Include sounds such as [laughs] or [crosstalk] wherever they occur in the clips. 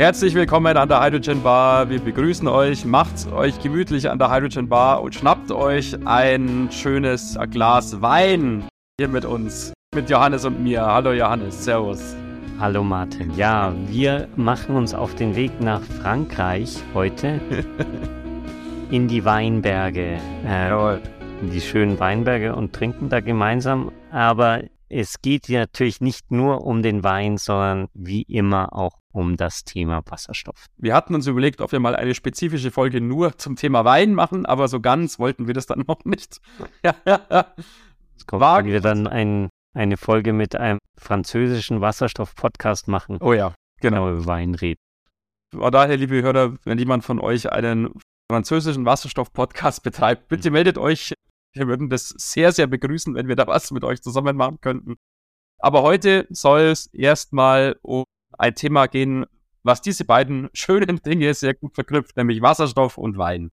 Herzlich willkommen an der Hydrogen Bar. Wir begrüßen euch. Macht euch gemütlich an der Hydrogen Bar und schnappt euch ein schönes Glas Wein hier mit uns, mit Johannes und mir. Hallo Johannes, Servus. Hallo Martin. Ja, wir machen uns auf den Weg nach Frankreich heute [laughs] in die Weinberge. Äh, in die schönen Weinberge und trinken da gemeinsam. Aber es geht ja natürlich nicht nur um den Wein, sondern wie immer auch um das Thema Wasserstoff. Wir hatten uns überlegt, ob wir mal eine spezifische Folge nur zum Thema Wein machen, aber so ganz wollten wir das dann [laughs] noch nicht. es kommt Wagen. wieder dann ein, eine Folge mit einem französischen Wasserstoff-Podcast machen. Oh ja, genau. Über Wein reden. Von daher, liebe Hörer, wenn jemand von euch einen französischen Wasserstoff-Podcast betreibt, bitte meldet euch wir würden das sehr, sehr begrüßen, wenn wir da was mit euch zusammen machen könnten. Aber heute soll es erstmal um ein Thema gehen, was diese beiden schönen Dinge sehr gut verknüpft, nämlich Wasserstoff und Wein.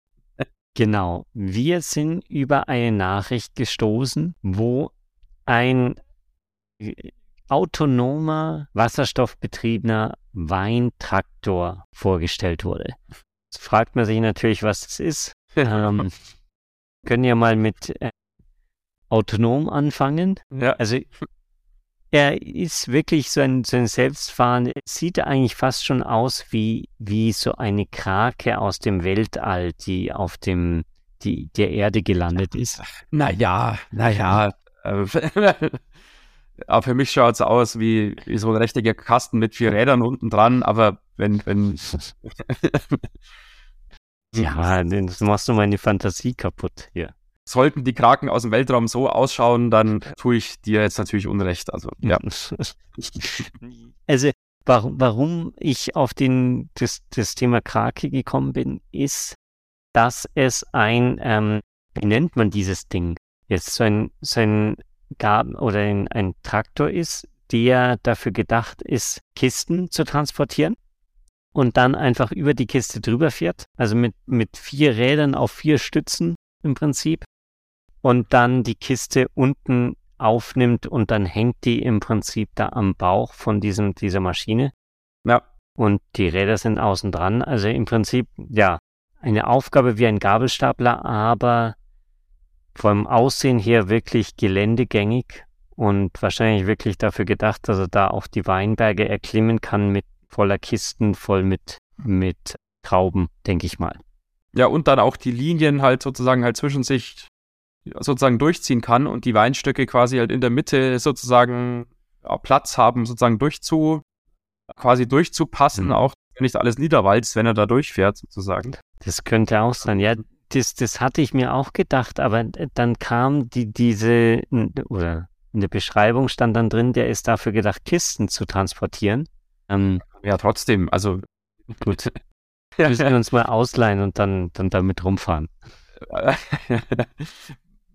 Genau. Wir sind über eine Nachricht gestoßen, wo ein autonomer, wasserstoffbetriebener Weintraktor vorgestellt wurde. Jetzt fragt man sich natürlich, was das ist. [laughs] ähm, können ja mal mit äh, autonom anfangen. Ja. Also er ist wirklich so ein, so ein Selbstfahren, sieht eigentlich fast schon aus wie, wie so eine Krake aus dem Weltall, die auf dem, die, der Erde gelandet ist. Naja, naja. Äh, [laughs] aber für mich schaut es aus wie, wie so ein richtiger Kasten mit vier Rädern unten dran, aber wenn, wenn. [laughs] ja, das machst du meine Fantasie kaputt hier sollten die Kraken aus dem Weltraum so ausschauen, dann [laughs] tue ich dir jetzt natürlich Unrecht. Also, ja. [laughs] Also, warum, warum ich auf den, das, das Thema Krake gekommen bin, ist, dass es ein, ähm, wie nennt man dieses Ding? Jetzt so ein, so ein Gaben oder ein, ein Traktor ist, der dafür gedacht ist, Kisten zu transportieren und dann einfach über die Kiste drüber fährt. Also mit, mit vier Rädern auf vier Stützen im Prinzip und dann die Kiste unten aufnimmt und dann hängt die im Prinzip da am Bauch von diesem, dieser Maschine. Ja. Und die Räder sind außen dran. Also im Prinzip, ja, eine Aufgabe wie ein Gabelstapler, aber vom Aussehen her wirklich geländegängig und wahrscheinlich wirklich dafür gedacht, dass er da auch die Weinberge erklimmen kann mit voller Kisten, voll mit, mit Trauben, denke ich mal. Ja, und dann auch die Linien halt sozusagen halt zwischen sich sozusagen durchziehen kann und die Weinstöcke quasi halt in der Mitte sozusagen Platz haben, sozusagen durchzu, quasi durchzupassen, mhm. auch nicht alles niederwalzt, wenn er da durchfährt, sozusagen. Das könnte auch sein, ja. Das, das hatte ich mir auch gedacht, aber dann kam die, diese, oder in der Beschreibung stand dann drin, der ist dafür gedacht, Kisten zu transportieren. Ähm, ja, trotzdem, also [laughs] gut. Müssen [laughs] wir uns mal ausleihen und dann, dann damit rumfahren. [laughs]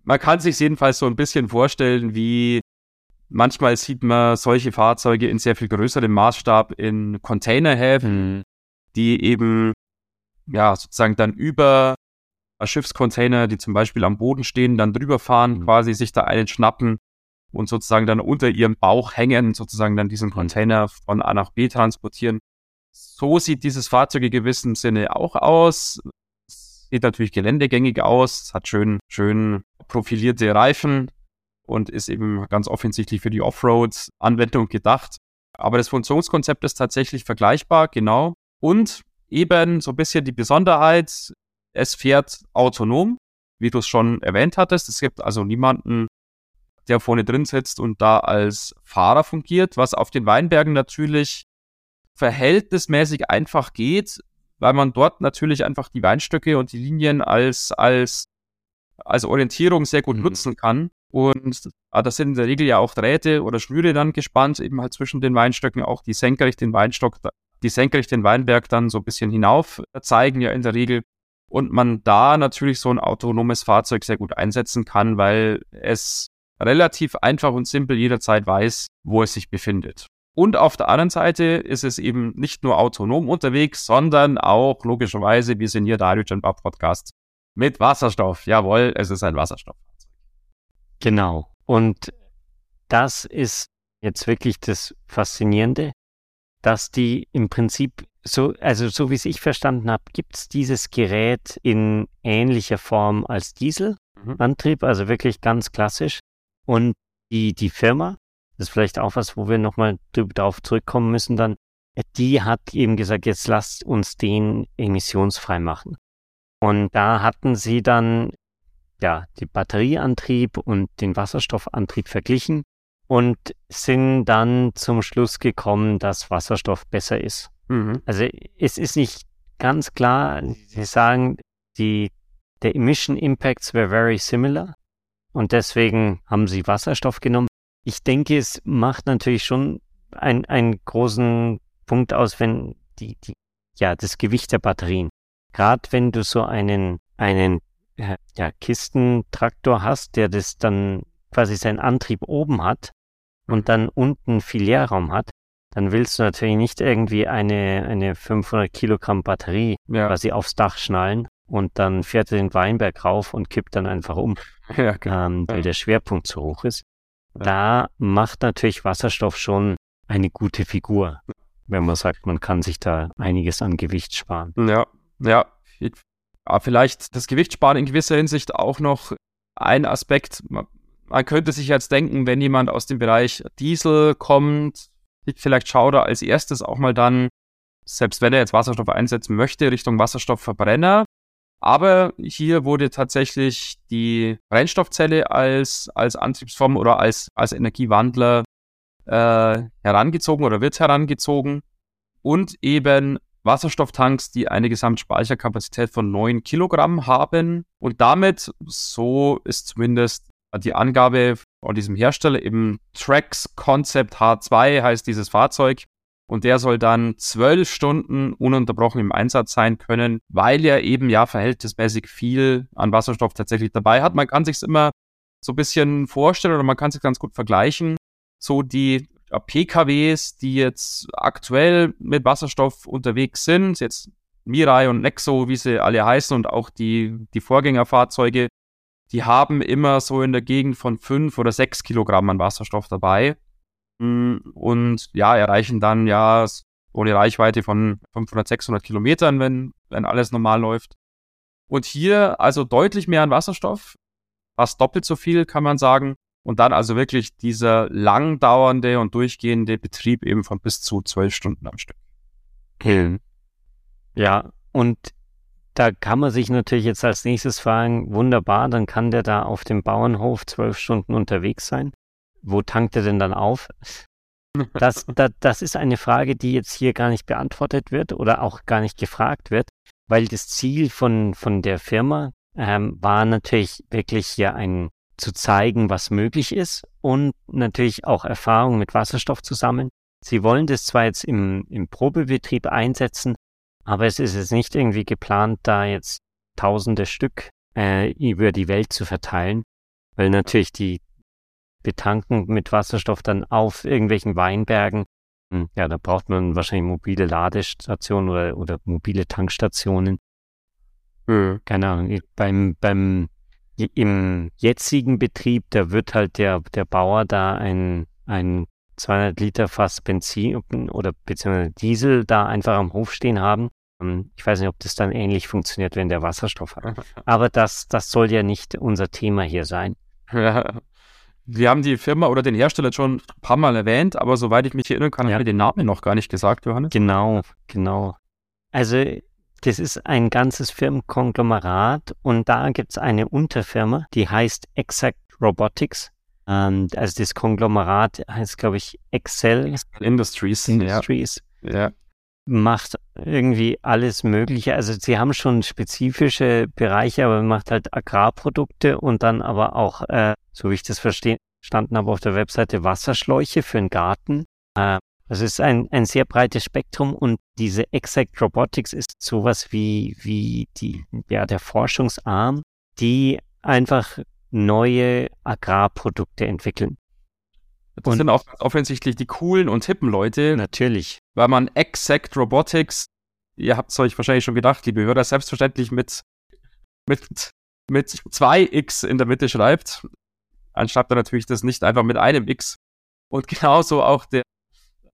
man kann sich jedenfalls so ein bisschen vorstellen, wie manchmal sieht man solche Fahrzeuge in sehr viel größerem Maßstab in Containerhäfen, mhm. die eben ja sozusagen dann über Schiffscontainer, die zum Beispiel am Boden stehen, dann drüber fahren, mhm. quasi sich da einen schnappen und sozusagen dann unter ihrem Bauch hängen, sozusagen dann diesen Container von A nach B transportieren. So sieht dieses Fahrzeug in gewissem Sinne auch aus. Sieht natürlich geländegängig aus, hat schön, schön profilierte Reifen und ist eben ganz offensichtlich für die Offroad-Anwendung gedacht. Aber das Funktionskonzept ist tatsächlich vergleichbar, genau. Und eben so ein bisschen die Besonderheit, es fährt autonom, wie du es schon erwähnt hattest. Es gibt also niemanden, der vorne drin sitzt und da als Fahrer fungiert, was auf den Weinbergen natürlich verhältnismäßig einfach geht, weil man dort natürlich einfach die Weinstöcke und die Linien als, als, als Orientierung sehr gut mhm. nutzen kann. Und ah, das sind in der Regel ja auch Drähte oder Schnüre dann gespannt, eben halt zwischen den Weinstöcken auch die senkrecht den Weinstock, die senkrecht den Weinberg dann so ein bisschen hinauf zeigen ja in der Regel. Und man da natürlich so ein autonomes Fahrzeug sehr gut einsetzen kann, weil es relativ einfach und simpel jederzeit weiß, wo es sich befindet. Und auf der anderen Seite ist es eben nicht nur autonom unterwegs, sondern auch logischerweise, wir sind hier der Hydrogen Bar Podcast mit Wasserstoff. Jawohl, es ist ein Wasserstofffahrzeug. Genau. Und das ist jetzt wirklich das Faszinierende, dass die im Prinzip so, also so wie es ich verstanden habe, gibt es dieses Gerät in ähnlicher Form als Dieselantrieb, also wirklich ganz klassisch. Und die, die Firma, das ist vielleicht auch was, wo wir nochmal darauf zurückkommen müssen dann, die hat eben gesagt, jetzt lasst uns den emissionsfrei machen. Und da hatten sie dann ja die Batterieantrieb und den Wasserstoffantrieb verglichen und sind dann zum Schluss gekommen, dass Wasserstoff besser ist. Mhm. Also es ist nicht ganz klar, sie sagen, die, der Emission Impacts were very similar und deswegen haben sie Wasserstoff genommen. Ich denke, es macht natürlich schon ein, einen großen Punkt aus, wenn die, die, ja, das Gewicht der Batterien. Gerade wenn du so einen, einen äh, ja, Kistentraktor hast, der das dann quasi seinen Antrieb oben hat und mhm. dann unten viel Leerraum hat, dann willst du natürlich nicht irgendwie eine, eine 500 Kilogramm Batterie ja. quasi aufs Dach schnallen und dann fährt er den Weinberg rauf und kippt dann einfach um, [laughs] ja, genau. ähm, weil ja. der Schwerpunkt zu hoch ist. Da macht natürlich Wasserstoff schon eine gute Figur, wenn man sagt, man kann sich da einiges an Gewicht sparen. Ja, ja. ja vielleicht das Gewicht sparen in gewisser Hinsicht auch noch ein Aspekt. Man könnte sich jetzt denken, wenn jemand aus dem Bereich Diesel kommt, vielleicht schaut er als erstes auch mal dann, selbst wenn er jetzt Wasserstoff einsetzen möchte, Richtung Wasserstoffverbrenner. Aber hier wurde tatsächlich die Brennstoffzelle als, als Antriebsform oder als, als Energiewandler äh, herangezogen oder wird herangezogen. Und eben Wasserstofftanks, die eine Gesamtspeicherkapazität von 9 Kilogramm haben. Und damit, so ist zumindest die Angabe von diesem Hersteller, eben Trax Concept H2 heißt dieses Fahrzeug. Und der soll dann zwölf Stunden ununterbrochen im Einsatz sein können, weil er eben ja verhältnismäßig viel an Wasserstoff tatsächlich dabei hat. Man kann sich immer so ein bisschen vorstellen oder man kann sich ganz gut vergleichen. So die PKWs, die jetzt aktuell mit Wasserstoff unterwegs sind, jetzt Mirai und Nexo, wie sie alle heißen, und auch die, die Vorgängerfahrzeuge, die haben immer so in der Gegend von fünf oder sechs Kilogramm an Wasserstoff dabei. Mm, und ja, erreichen dann ja ohne Reichweite von 500, 600 Kilometern, wenn, wenn alles normal läuft. Und hier also deutlich mehr an Wasserstoff, fast doppelt so viel, kann man sagen. Und dann also wirklich dieser langdauernde und durchgehende Betrieb eben von bis zu zwölf Stunden am Stück. Ja, und da kann man sich natürlich jetzt als nächstes fragen, wunderbar, dann kann der da auf dem Bauernhof zwölf Stunden unterwegs sein. Wo tankt er denn dann auf? Das, [laughs] das, das ist eine Frage, die jetzt hier gar nicht beantwortet wird oder auch gar nicht gefragt wird, weil das Ziel von, von der Firma ähm, war natürlich wirklich hier ein zu zeigen, was möglich ist und natürlich auch Erfahrung mit Wasserstoff zu sammeln. Sie wollen das zwar jetzt im, im Probebetrieb einsetzen, aber es ist jetzt nicht irgendwie geplant, da jetzt tausende Stück äh, über die Welt zu verteilen, weil natürlich die betanken mit Wasserstoff dann auf irgendwelchen Weinbergen. Hm, ja, da braucht man wahrscheinlich mobile Ladestationen oder, oder mobile Tankstationen. Mhm. Keine Ahnung. Beim, beim, im jetzigen Betrieb, da wird halt der, der Bauer da ein, ein 200 Liter Fass Benzin oder beziehungsweise Diesel da einfach am Hof stehen haben. Ähm, ich weiß nicht, ob das dann ähnlich funktioniert, wenn der Wasserstoff hat. [laughs] Aber das, das soll ja nicht unser Thema hier sein. Ja. [laughs] Wir haben die Firma oder den Hersteller schon ein paar Mal erwähnt, aber soweit ich mich erinnern kann, ja. haben wir den Namen noch gar nicht gesagt, Johannes. Genau, genau. Also das ist ein ganzes Firmenkonglomerat und da gibt es eine Unterfirma, die heißt Exact Robotics. Ähm, also das Konglomerat heißt, glaube ich, Excel Industries. Industries. Ja. ja. Macht irgendwie alles Mögliche. Also sie haben schon spezifische Bereiche, aber macht halt Agrarprodukte und dann aber auch, äh, so wie ich das verstanden habe auf der Webseite, Wasserschläuche für den Garten. Äh, das ist ein, ein sehr breites Spektrum und diese Exact Robotics ist sowas wie, wie die, ja, der Forschungsarm, die einfach neue Agrarprodukte entwickeln. Das und sind auch offensichtlich die coolen und hippen Leute. Natürlich. Weil man Exact Robotics, ihr habt es euch wahrscheinlich schon gedacht, liebe Hörer, selbstverständlich mit, mit, mit zwei X in der Mitte schreibt. Anstatt er natürlich das nicht einfach mit einem X. Und [laughs] genauso auch der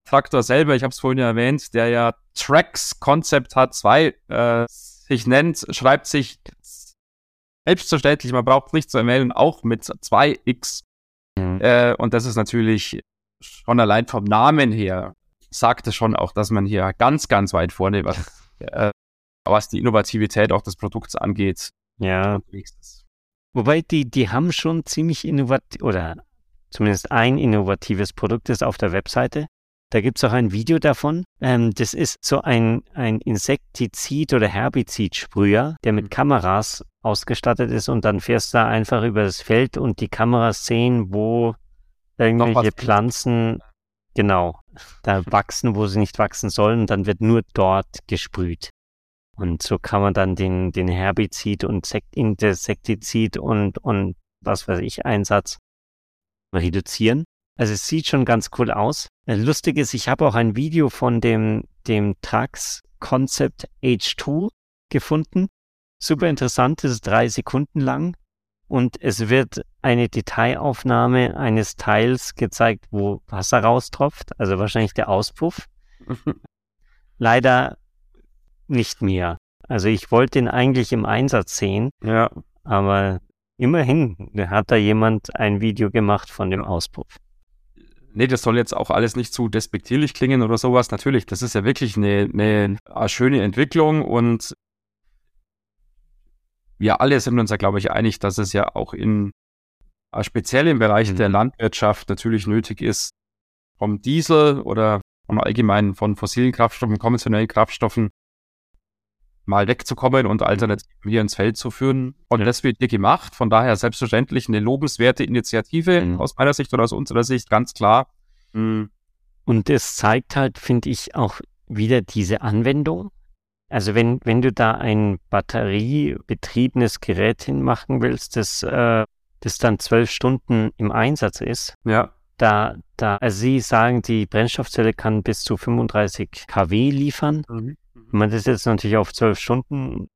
Traktor selber, ich habe es vorhin ja erwähnt, der ja Tracks Concept hat, zwei äh, sich nennt, schreibt sich selbstverständlich, man braucht nicht zu erwähnen, auch mit 2x. Mhm. Äh, und das ist natürlich schon allein vom Namen her, sagte schon auch, dass man hier ganz, ganz weit vorne, was, äh, was die Innovativität auch des Produkts angeht, ja. Wobei die, die haben schon ziemlich innovativ, oder zumindest ein innovatives Produkt ist auf der Webseite. Da gibt es auch ein Video davon. Ähm, das ist so ein, ein Insektizid- oder Herbizidsprüher, der mit mhm. Kameras ausgestattet ist und dann fährst du da einfach über das Feld und die Kameras sehen, wo irgendwelche Pflanzen genau da wachsen, wo sie nicht wachsen sollen und dann wird nur dort gesprüht. Und so kann man dann den, den Herbizid und Sekt Insektizid und, und was weiß ich, Einsatz reduzieren. Also es sieht schon ganz cool aus. Lustig ist, ich habe auch ein Video von dem, dem Trax Concept H2 gefunden. Super interessant, es ist drei Sekunden lang und es wird eine Detailaufnahme eines Teils gezeigt, wo Wasser raustropft, also wahrscheinlich der Auspuff. [laughs] Leider nicht mehr. Also ich wollte ihn eigentlich im Einsatz sehen, ja. aber immerhin hat da jemand ein Video gemacht von dem Auspuff. Nee, das soll jetzt auch alles nicht zu despektierlich klingen oder sowas. Natürlich, das ist ja wirklich eine, eine, eine schöne Entwicklung und wir alle sind uns ja, glaube ich, einig, dass es ja auch in speziell im Bereich mhm. der Landwirtschaft natürlich nötig ist, vom Diesel oder vom allgemeinen von fossilen Kraftstoffen, konventionellen Kraftstoffen mal wegzukommen und Alternativen hier ins Feld zu führen. Und das wird hier gemacht. Von daher selbstverständlich eine lobenswerte Initiative mhm. aus meiner Sicht oder aus unserer Sicht, ganz klar. Mhm. Und es zeigt halt, finde ich, auch wieder diese Anwendung. Also wenn, wenn du da ein batteriebetriebenes Gerät hinmachen willst, das, äh, das dann zwölf Stunden im Einsatz ist, ja. da, da, also Sie sagen, die Brennstoffzelle kann bis zu 35 kW liefern. Mhm. Wenn man das jetzt natürlich auf zwölf Stunden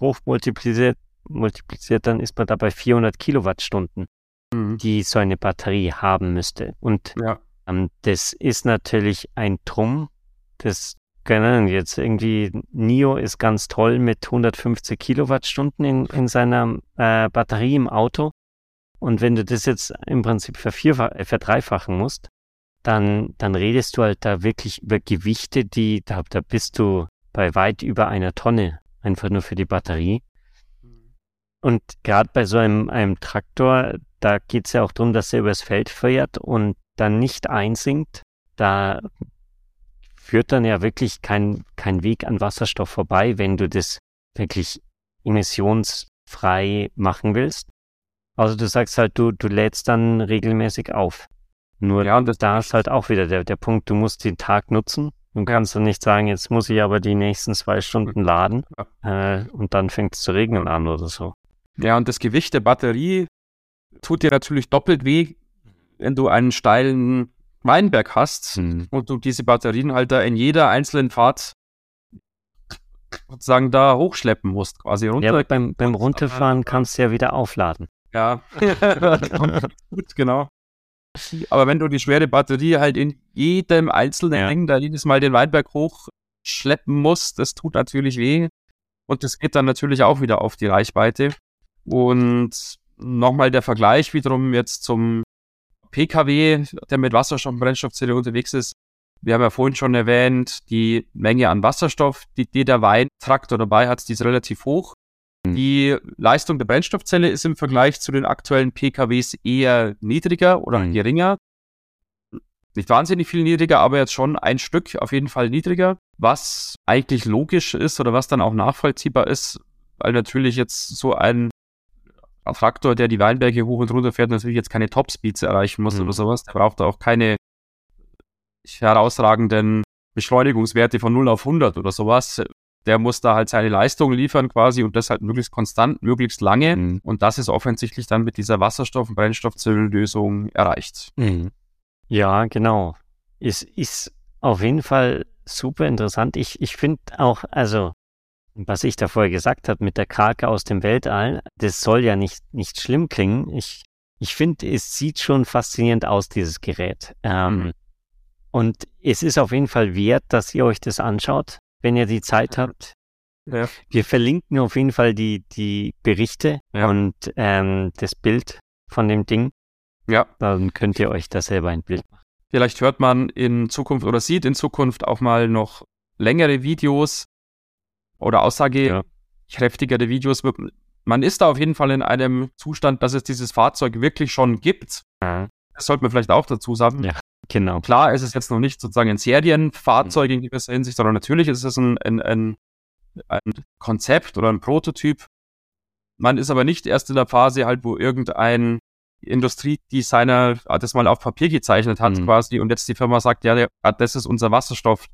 hochmultipliziert, multipliziert, dann ist man da bei 400 Kilowattstunden, mhm. die so eine Batterie haben müsste. Und ja. ähm, das ist natürlich ein Trumm. Das können jetzt irgendwie, NIO ist ganz toll mit 150 Kilowattstunden in, in seiner äh, Batterie im Auto. Und wenn du das jetzt im Prinzip äh, verdreifachen musst, dann, dann redest du halt da wirklich über Gewichte, die, da, da bist du bei weit über einer Tonne, einfach nur für die Batterie. Und gerade bei so einem, einem Traktor, da geht es ja auch darum, dass er übers Feld fährt und dann nicht einsinkt. Da führt dann ja wirklich kein, kein Weg an Wasserstoff vorbei, wenn du das wirklich emissionsfrei machen willst. Also du sagst halt, du, du lädst dann regelmäßig auf. Nur ja, da ist halt auch wieder der, der Punkt, du musst den Tag nutzen Du kannst dann nicht sagen, jetzt muss ich aber die nächsten zwei Stunden laden äh, und dann fängt es zu regnen an oder so. Ja, und das Gewicht der Batterie tut dir natürlich doppelt weh, wenn du einen steilen Weinberg hast hm. und du diese Batterienhalter in jeder einzelnen Fahrt sozusagen da hochschleppen musst, quasi runter. Ja, beim, beim Runterfahren kannst du ja wieder aufladen. Ja, [laughs] gut, genau. Aber wenn du die schwere Batterie halt in jedem einzelnen ja. Ring da jedes Mal den Weinberg hochschleppen musst, das tut natürlich weh. Und das geht dann natürlich auch wieder auf die Reichweite. Und nochmal der Vergleich wiederum jetzt zum PKW, der mit Wasserstoff und Brennstoffzelle unterwegs ist. Wir haben ja vorhin schon erwähnt, die Menge an Wasserstoff, die, die der Weintraktor dabei hat, die ist relativ hoch. Mhm. Die Leistung der Brennstoffzelle ist im Vergleich zu den aktuellen PKWs eher niedriger oder mhm. geringer. Nicht wahnsinnig viel niedriger, aber jetzt schon ein Stück auf jeden Fall niedriger, was eigentlich logisch ist oder was dann auch nachvollziehbar ist, weil natürlich jetzt so ein Traktor, der die Weinberge hoch und runter fährt, natürlich jetzt keine Topspeeds erreichen muss mhm. oder sowas. Der braucht auch keine herausragenden Beschleunigungswerte von 0 auf 100 oder sowas der muss da halt seine Leistung liefern quasi und das halt möglichst konstant, möglichst lange. Mhm. Und das ist offensichtlich dann mit dieser Wasserstoff- und Brennstoffzellösung erreicht. Mhm. Ja, genau. Es ist auf jeden Fall super interessant. Ich, ich finde auch, also, was ich da vorher gesagt habe mit der Krake aus dem Weltall, das soll ja nicht, nicht schlimm klingen. Ich, ich finde, es sieht schon faszinierend aus, dieses Gerät. Ähm, mhm. Und es ist auf jeden Fall wert, dass ihr euch das anschaut, wenn ihr die Zeit habt. Ja. Wir verlinken auf jeden Fall die, die Berichte Ja. und ähm, das Bild von dem Ding. Ja. Dann könnt ihr euch da selber ein Bild machen. Vielleicht hört man in Zukunft oder sieht in Zukunft auch mal noch längere Videos oder aussagekräftigere Videos. Man ist da auf jeden Fall in einem Zustand, dass es dieses Fahrzeug wirklich schon gibt. Das sollte man vielleicht auch dazu sagen. Ja. Genau. Klar ist es jetzt noch nicht sozusagen ein Serienfahrzeug in gewisser Hinsicht, sondern natürlich ist es ein, ein, ein, ein Konzept oder ein Prototyp. Man ist aber nicht erst in der Phase halt, wo irgendein Industriedesigner das mal auf Papier gezeichnet hat Mhm. quasi und jetzt die Firma sagt, ja, der- das ist unser Wasserstoff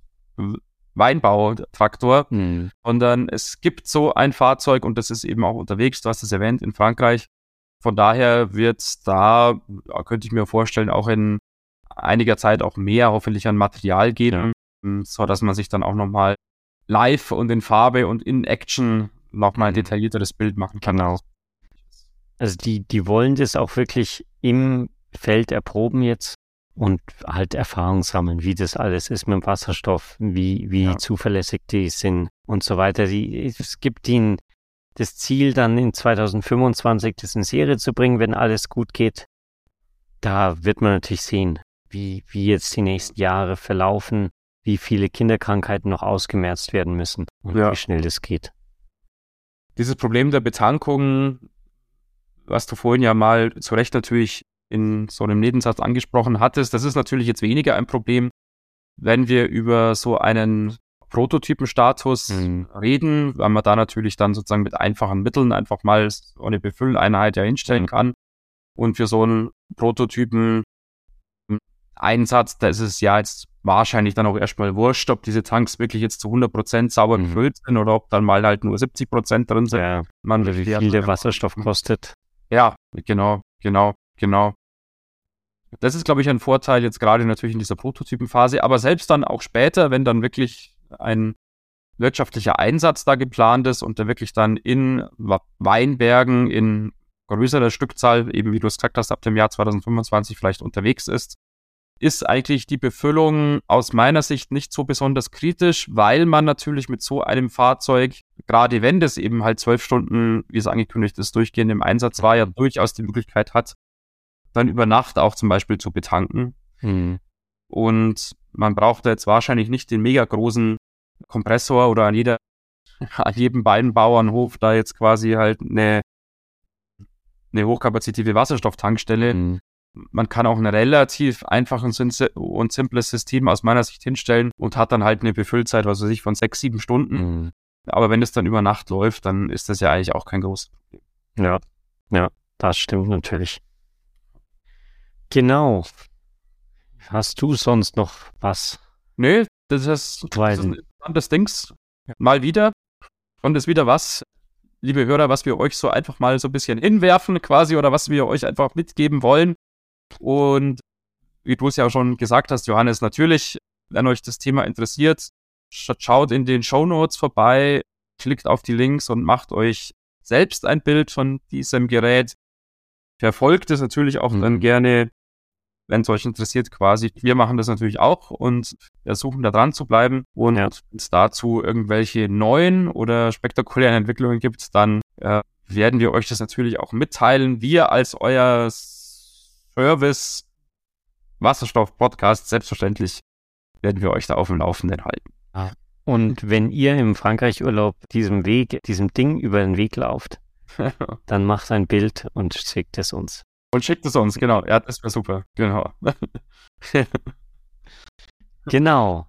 Weinbautraktor, Hm. sondern es gibt so ein Fahrzeug und das ist eben auch unterwegs, du hast es erwähnt, in Frankreich. Von daher wird da, könnte ich mir vorstellen, auch in einiger Zeit auch mehr hoffentlich an Material geben, so dass man sich dann auch nochmal live und in Farbe und in Action nochmal ein Mhm. detaillierteres Bild machen kann. Genau. Also die, die wollen das auch wirklich im Feld erproben jetzt und halt Erfahrung sammeln, wie das alles ist mit dem Wasserstoff, wie, wie Ja. zuverlässig die sind und so weiter. Die, es gibt ihnen das Ziel, dann in 2025 das in Serie zu bringen, wenn alles gut geht. Da wird man natürlich sehen, wie, wie jetzt die nächsten Jahre verlaufen, wie viele Kinderkrankheiten noch ausgemerzt werden müssen und Ja. wie schnell das geht. Dieses Problem der Betankung, was du vorhin ja mal zu Recht natürlich in so einem Nebensatz angesprochen hattest, das ist natürlich jetzt weniger ein Problem, wenn wir über so einen Prototypenstatus Mhm. reden, weil man da natürlich dann sozusagen mit einfachen Mitteln einfach mal so eine Befülleinheit ja hinstellen Mhm. kann. Und für so einen Prototypen Einsatz, da ist es ja jetzt wahrscheinlich dann auch erstmal wurscht, ob diese Tanks wirklich jetzt zu 100% sauber Mhm. gefüllt sind oder ob dann mal halt nur 70% drin sind. Ja, Man wie viel der Wasserstoff kostet. Ja, genau, genau, genau. Das ist, glaube ich, ein Vorteil jetzt gerade natürlich in dieser Prototypenphase, aber selbst dann auch später, wenn dann wirklich ein wirtschaftlicher Einsatz da geplant ist und der wirklich dann in Weinbergen in größerer Stückzahl, eben wie du es gesagt hast, ab dem Jahr 2025 vielleicht unterwegs ist, ist eigentlich die Befüllung aus meiner Sicht nicht so besonders kritisch, weil man natürlich mit so einem Fahrzeug, gerade wenn das eben halt zwölf Stunden, wie es angekündigt ist, durchgehend im Einsatz war, ja durchaus die Möglichkeit hat, dann über Nacht auch zum Beispiel zu betanken. Hm. Und man braucht da jetzt wahrscheinlich nicht den mega großen Kompressor oder an jeder, [laughs] an jedem Weinbauernhof da jetzt quasi halt eine, eine hochkapazitive Wasserstofftankstelle. Hm. Man kann auch ein relativ einfaches und sim- und simples System aus meiner Sicht hinstellen und hat dann halt eine Befüllzeit, was weiß ich, von sechs, sieben Stunden. Hm. Aber wenn es dann über Nacht läuft, dann ist das ja eigentlich auch kein großes Problem. Ja, ja, das stimmt natürlich. Genau. Hast du sonst noch was? Nö, das ist, das ist ein interessantes Dings. Mal wieder. Und das wieder was, liebe Hörer, was wir euch so einfach mal so ein bisschen hinwerfen quasi oder was wir euch einfach mitgeben wollen. Und wie du es ja schon gesagt hast, Johannes, natürlich, wenn euch das Thema interessiert, sch- schaut in den Show Notes vorbei, klickt auf die Links und macht euch selbst ein Bild von diesem Gerät. Verfolgt es natürlich auch dann Mhm. gerne, wenn es euch interessiert quasi. Wir machen das natürlich auch und versuchen da dran zu bleiben. Und Ja. wenn es dazu irgendwelche neuen oder spektakulären Entwicklungen gibt, dann äh, werden wir euch das natürlich auch mitteilen. Wir als euer Service Wasserstoff-Podcast, selbstverständlich werden wir euch da auf dem Laufenden halten. Und wenn ihr im Frankreich-Urlaub diesem Weg, diesem Ding über den Weg lauft, [laughs] dann macht ein Bild und schickt es uns. Und schickt es uns, genau. Ja, das wäre super. Genau. [laughs] Genau.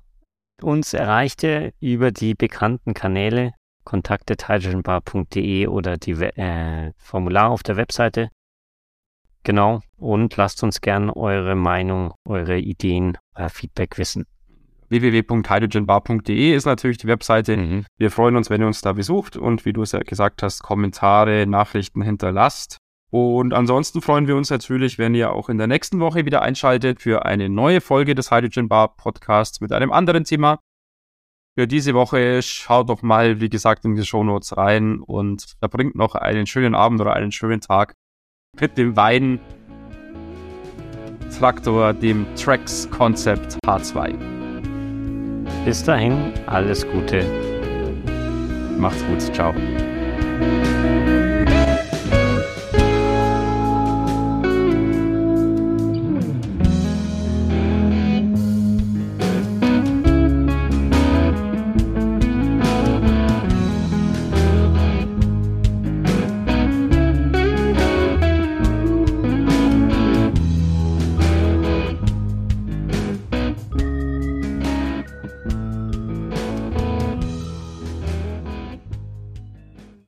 Uns erreicht ihr über die bekannten Kanäle kontaktet hydrogenbar.de oder die äh, Formular auf der Webseite. Genau. Und lasst uns gern eure Meinung, eure Ideen, euer Feedback wissen. www.hydrogenbar.de ist natürlich die Webseite. Mhm. Wir freuen uns, wenn ihr uns da besucht und wie du es ja gesagt hast, Kommentare, Nachrichten hinterlasst. Und ansonsten freuen wir uns natürlich, wenn ihr auch in der nächsten Woche wieder einschaltet für eine neue Folge des Hydrogen Bar Podcasts mit einem anderen Thema. Für diese Woche schaut doch mal, wie gesagt, in die Shownotes rein und verbringt noch einen schönen Abend oder einen schönen Tag mit dem Wein Traktor, dem Trax Concept H2. Bis dahin, alles Gute. Macht's gut, ciao.